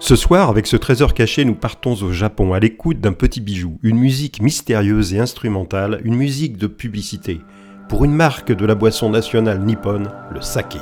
Ce soir, avec ce trésor caché, nous partons au Japon à l'écoute d'un petit bijou, une musique mystérieuse et instrumentale, une musique de publicité, pour une marque de la boisson nationale nippone, le saké.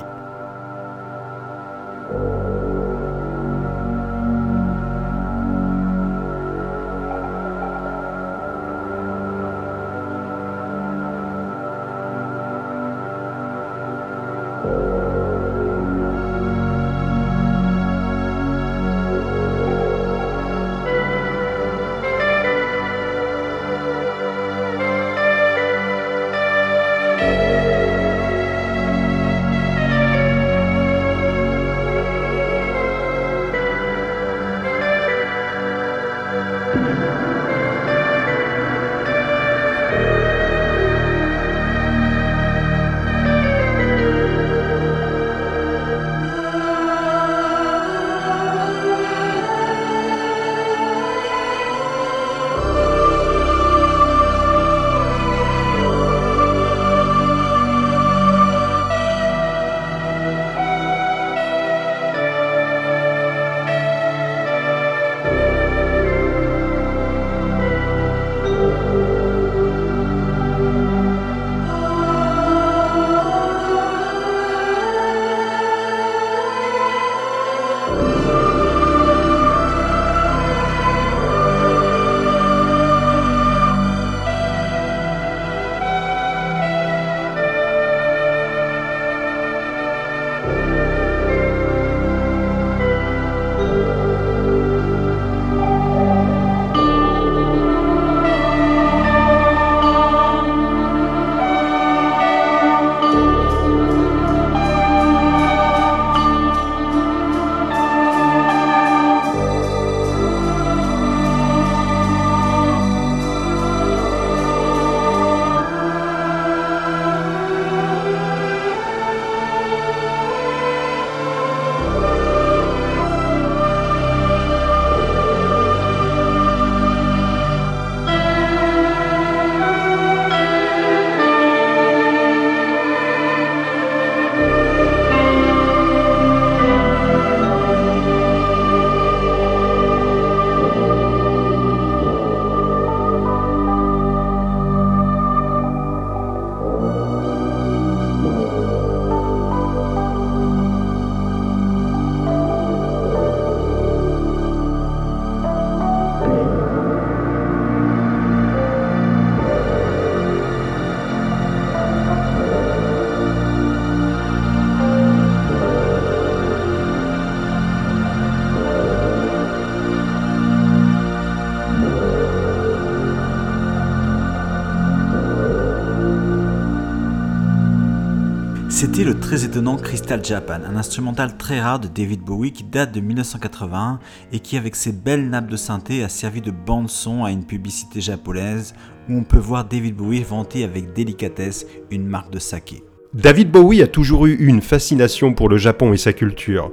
C'était le très étonnant Crystal Japan, un instrumental très rare de David Bowie qui date de 1981 et qui, avec ses belles nappes de synthé, a servi de bande-son à une publicité japonaise où on peut voir David Bowie vanter avec délicatesse une marque de saké. David Bowie a toujours eu une fascination pour le Japon et sa culture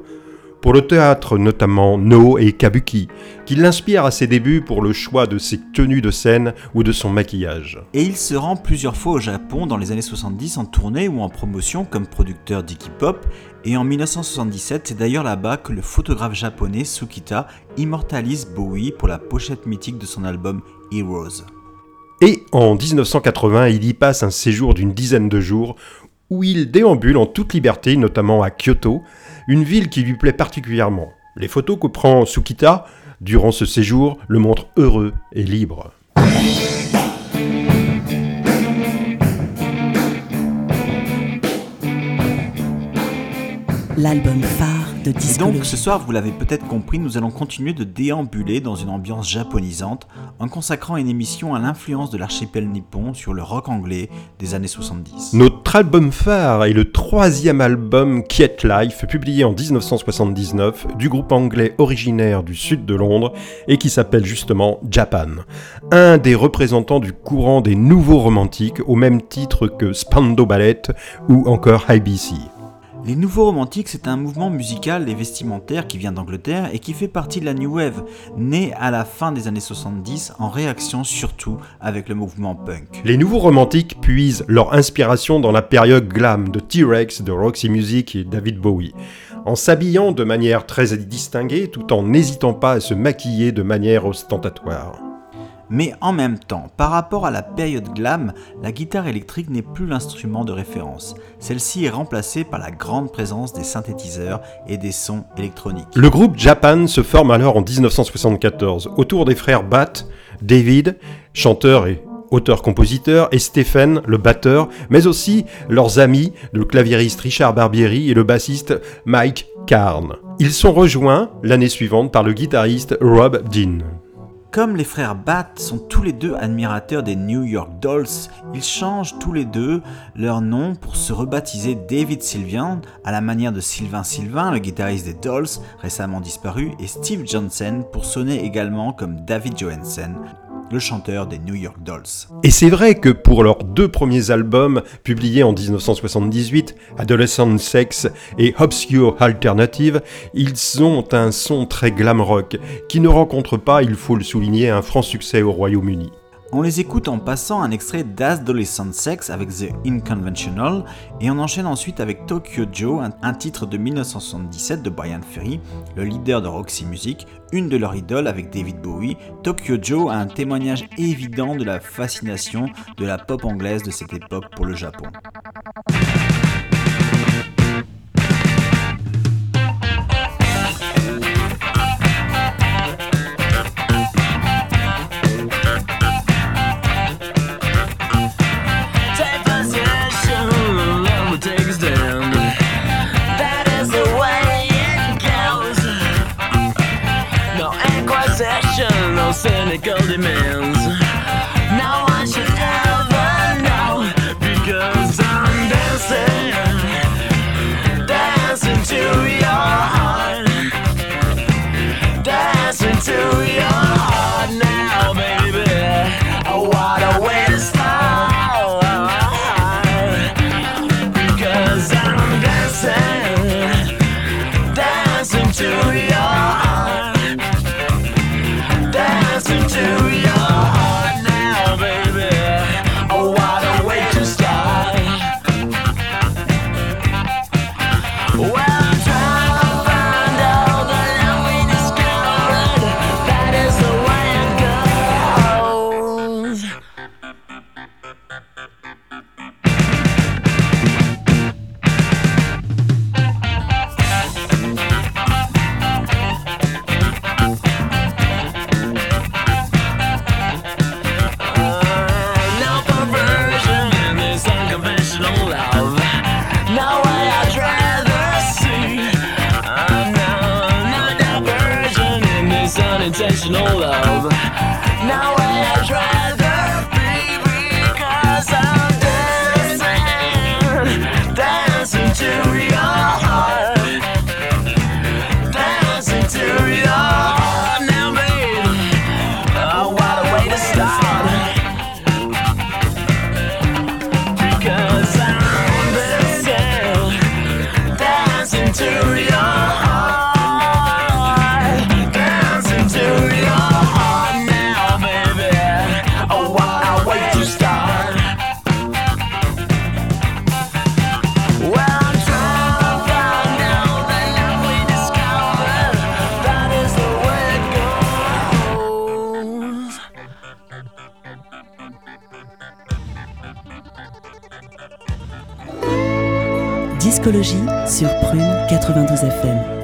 pour le théâtre notamment No et Kabuki, qui l'inspire à ses débuts pour le choix de ses tenues de scène ou de son maquillage. Et il se rend plusieurs fois au Japon dans les années 70 en tournée ou en promotion comme producteur d'Iggy Pop, et en 1977 c'est d'ailleurs là-bas que le photographe japonais Sukita immortalise Bowie pour la pochette mythique de son album Heroes. Et en 1980, il y passe un séjour d'une dizaine de jours où il déambule en toute liberté, notamment à Kyoto, une ville qui lui plaît particulièrement. Les photos que prend Sukita durant ce séjour, le montre heureux et libre. L'album phare de Et Discologie. donc ce soir, vous l'avez peut-être compris, nous allons continuer de déambuler dans une ambiance japonisante en consacrant une émission à l'influence de l'archipel nippon sur le rock anglais des années 70. Notre album phare est le troisième album Quiet Life, publié en 1979, du groupe anglais originaire du sud de Londres et qui s'appelle justement Japan. Un des représentants du courant des nouveaux romantiques, au même titre que Spandau Ballet ou encore IBC. Les Nouveaux Romantiques, c'est un mouvement musical et vestimentaire qui vient d'Angleterre et qui fait partie de la New Wave, né à la fin des années 70 en réaction surtout avec le mouvement punk. Les nouveaux romantiques puisent leur inspiration dans la période glam de T-Rex, de Roxy Music et David Bowie, en s'habillant de manière très distinguée tout en n'hésitant pas à se maquiller de manière ostentatoire. Mais en même temps, par rapport à la période glam, la guitare électrique n'est plus l'instrument de référence. Celle-ci est remplacée par la grande présence des synthétiseurs et des sons électroniques. Le groupe Japan se forme alors en 1974 autour des frères Bat, David, chanteur et auteur-compositeur, et Stephen, le batteur, mais aussi leurs amis, le claviériste Richard Barbieri et le bassiste Mike Carn. Ils sont rejoints l'année suivante par le guitariste Rob Dean. Comme les frères Bat sont tous les deux admirateurs des New York Dolls, ils changent tous les deux leur nom pour se rebaptiser David Sylvian à la manière de Sylvain Sylvain, le guitariste des Dolls récemment disparu, et Steve Johnson pour sonner également comme David Johansen, le chanteur des New York Dolls. Et c'est vrai que pour leurs deux premiers albums, publiés en 1978, Adolescent Sex et Obscure Alternative, ils ont un son très glam rock, qui ne rencontre pas, il faut le souligner, un franc succès au Royaume-Uni. On les écoute en passant un extrait d'Adolescent Sex avec The Inconventional et on enchaîne ensuite avec Tokyo Joe, un, titre de 1977 de Brian Ferry, le leader de Roxy Music, une de leurs idoles avec David Bowie. Tokyo Joe a un témoignage évident de la fascination de la pop anglaise de cette époque pour le Japon. 92 FM.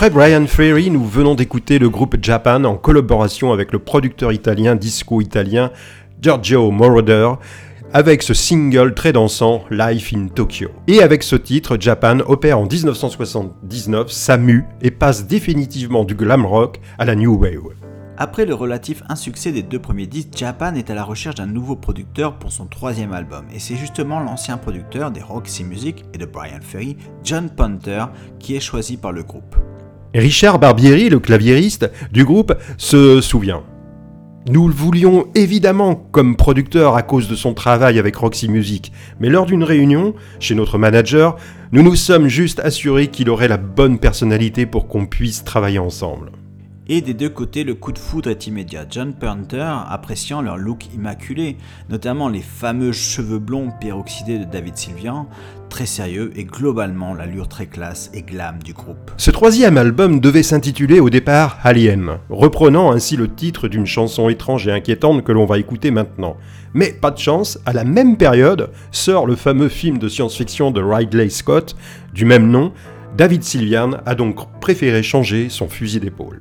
Après Brian Ferry, nous venons d'écouter le groupe Japan en collaboration avec le producteur italien disco-italien Giorgio Moroder avec ce single très dansant Life in Tokyo. Et avec ce titre, Japan opère en 1979 sa mue et passe définitivement du glam rock à la new wave. Après le relatif insuccès des deux premiers disques, Japan est à la recherche d'un nouveau producteur pour son troisième album. Et c'est justement l'ancien producteur des Roxy Music et de Brian Ferry, John Punter, qui est choisi par le groupe. Richard Barbieri, le claviériste du groupe, se souvient. Nous le voulions évidemment comme producteur à cause de son travail avec Roxy Music, mais lors d'une réunion, chez notre manager, nous nous sommes juste assurés qu'il aurait la bonne personnalité pour qu'on puisse travailler ensemble. Et des deux côtés, le coup de foudre est immédiat. John Punter appréciant leur look immaculé, notamment les fameux cheveux blonds peroxydés de David Sylvian, très sérieux et globalement l'allure très classe et glam du groupe. Ce troisième album devait s'intituler au départ Alien, reprenant ainsi le titre d'une chanson étrange et inquiétante que l'on va écouter maintenant. Mais pas de chance, à la même période sort le fameux film de science-fiction de Ridley Scott du même nom. David Sylvian a donc préféré changer son fusil d'épaule.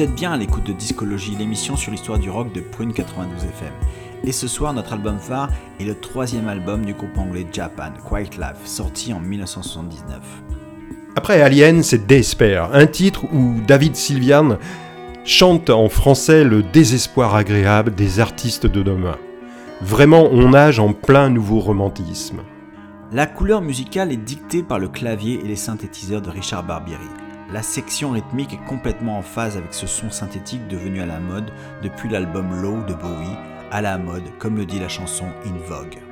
Vous êtes bien à l'écoute de Discologie, l'émission sur l'histoire du rock de Prune 92 FM. Et ce soir, notre album phare est le troisième album du groupe anglais Japan, Quiet Life, sorti en 1979. Après Alien, c'est Despair, un titre où David Sylvian chante en français le désespoir agréable des artistes de demain. Vraiment, on nage en plein nouveau romantisme. La couleur musicale est dictée par le clavier et les synthétiseurs de Richard Barbieri. La section rythmique est complètement en phase avec ce son synthétique devenu à la mode depuis l'album Low de Bowie, à la mode, comme le dit la chanson In Vogue.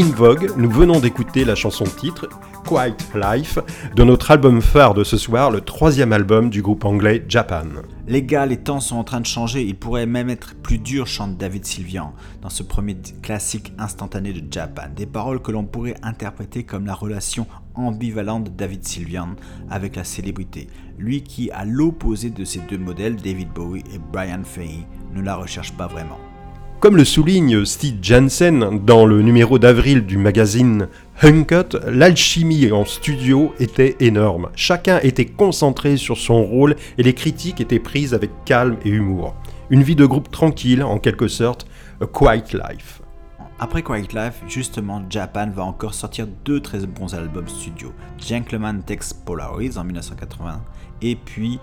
In Vogue, nous venons d'écouter la chanson titre Quiet Life de notre album phare de ce soir, le troisième album du groupe anglais Japan. Les gars, les temps sont en train de changer, ils pourraient même être plus durs, chante David Sylvian dans ce premier classique instantané de Japan. Des paroles que l'on pourrait interpréter comme la relation ambivalente de David Sylvian avec la célébrité. Lui qui, à l'opposé de ces deux modèles, David Bowie et Brian Fay, ne la recherche pas vraiment. Comme le souligne Steve Jansen dans le numéro d'avril du magazine Uncut, l'alchimie en studio était énorme. Chacun était concentré sur son rôle et les critiques étaient prises avec calme et humour. Une vie de groupe tranquille, en quelque sorte, a quiet life. Après Quiet Life, justement, Japan va encore sortir deux très bons albums studio. Gentleman Takes Polaroids en 1980 et puis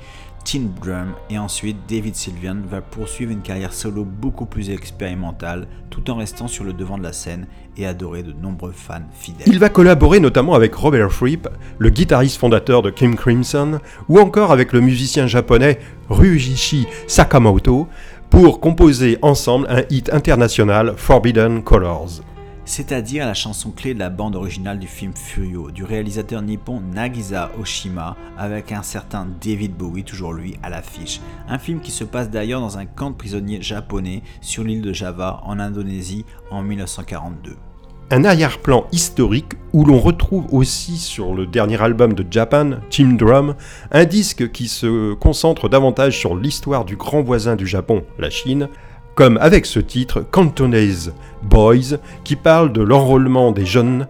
Teen Drum et ensuite David Sylvian va poursuivre une carrière solo beaucoup plus expérimentale tout en restant sur le devant de la scène et adoré de nombreux fans fidèles. Il va collaborer notamment avec Robert Fripp, le guitariste fondateur de Kim Crimson, ou encore avec le musicien japonais Ryuichi Sakamoto, pour composer ensemble un hit international Forbidden Colors. C'est-à-dire la chanson clé de la bande originale du film Furio du réalisateur nippon Nagisa Oshima avec un certain David Bowie, toujours lui, à l'affiche. Un film qui se passe d'ailleurs dans un camp de prisonniers japonais sur l'île de Java en Indonésie en 1942. Un arrière-plan historique où l'on retrouve aussi sur le dernier album de Japan, Team Drum, un disque qui se concentre davantage sur l'histoire du grand voisin du Japon, la Chine, comme avec ce titre Cantonese Boys qui parle de l'enrôlement des jeunes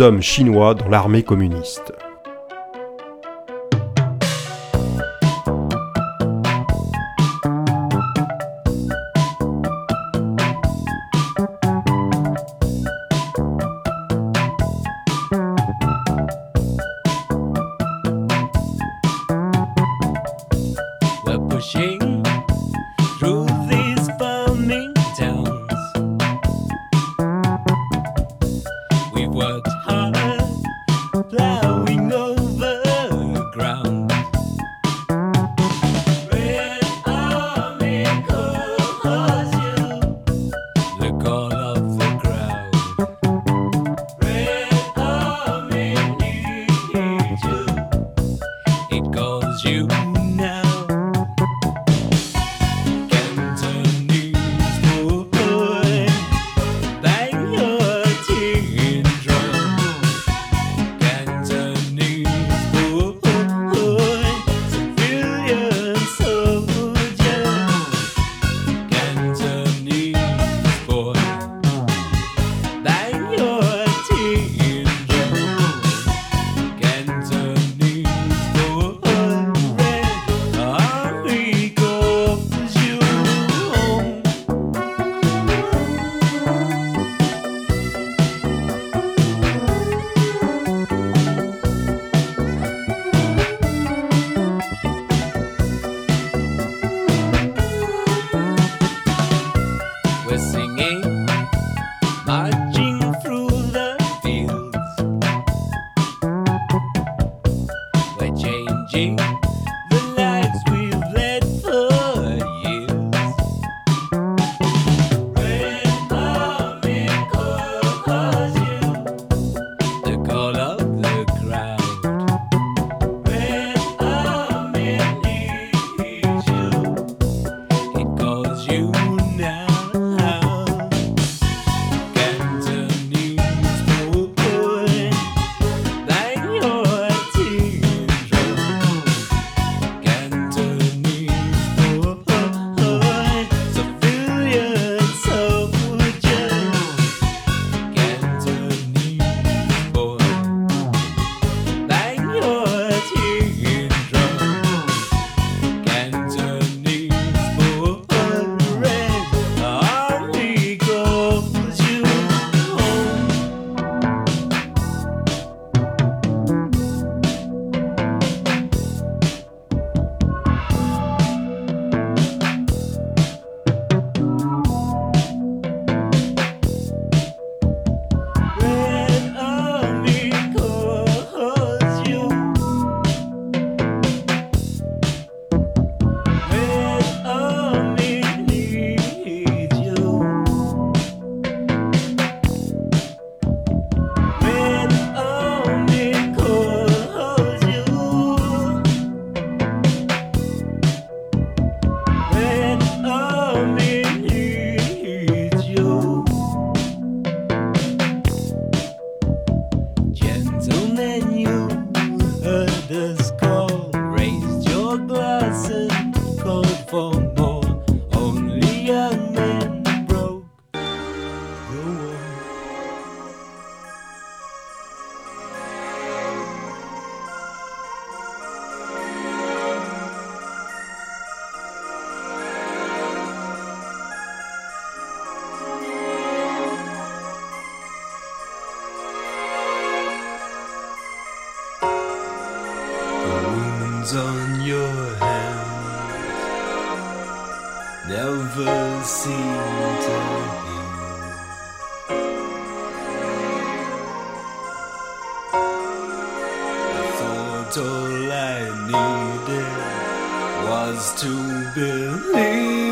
hommes chinois dans l'armée communiste. All I needed was to believe.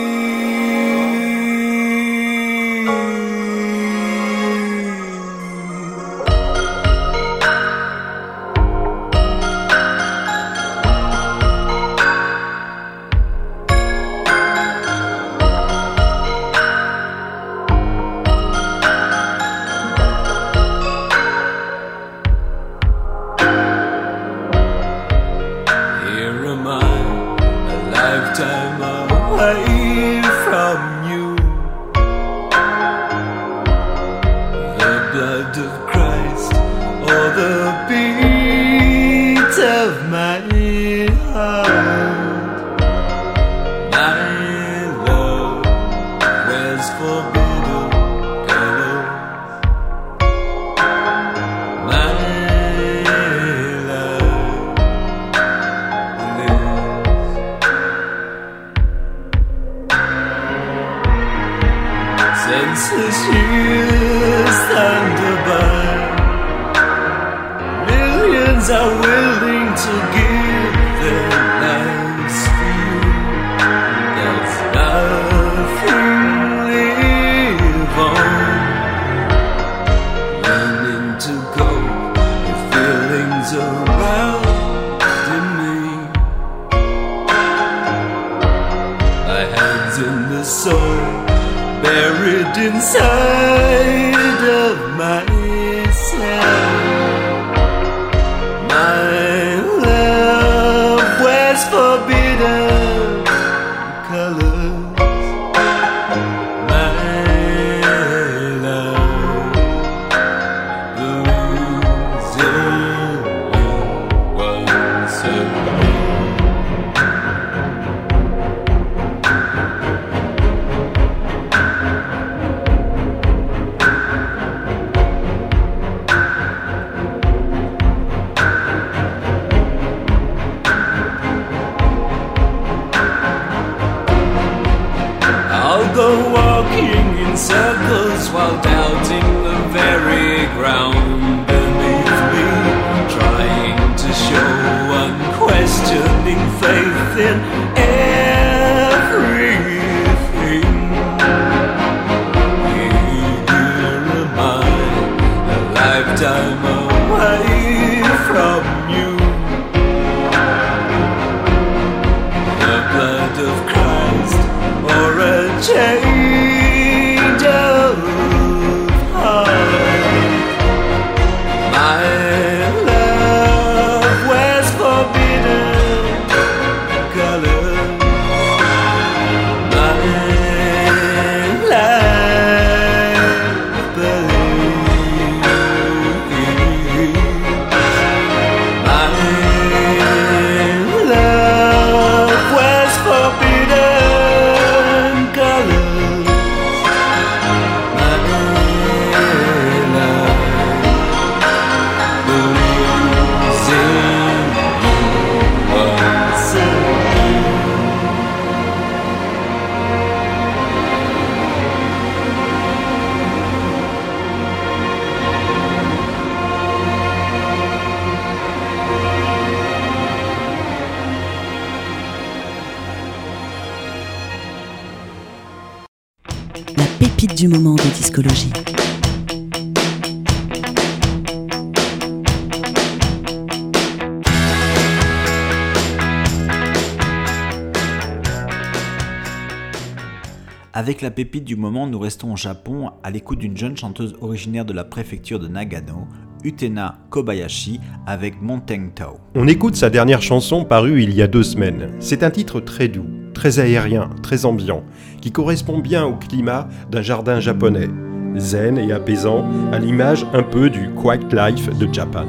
Du moment de discologie. Avec la pépite du moment, nous restons au Japon à l'écoute d'une jeune chanteuse originaire de la préfecture de Nagano, Utena Kobayashi, avec Monteng Tao. On écoute sa dernière chanson parue il y a deux semaines. C'est un titre très doux, très aérien, très ambiant, qui correspond bien au climat d'un jardin japonais, zen et apaisant, à l'image un peu du Quiet Life de Japan.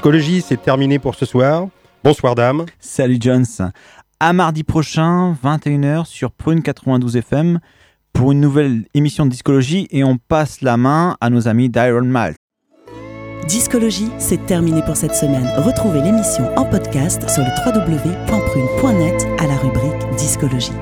Discologie, c'est terminé pour ce soir. Bonsoir dame. Salut Jones. À mardi prochain, 21h sur Prune 92 FM pour une nouvelle émission de discologie et on passe la main à nos amis d'Iron Malt. Discologie, c'est terminé pour cette semaine. Retrouvez l'émission en podcast sur le www.prune.net à la rubrique Discologie.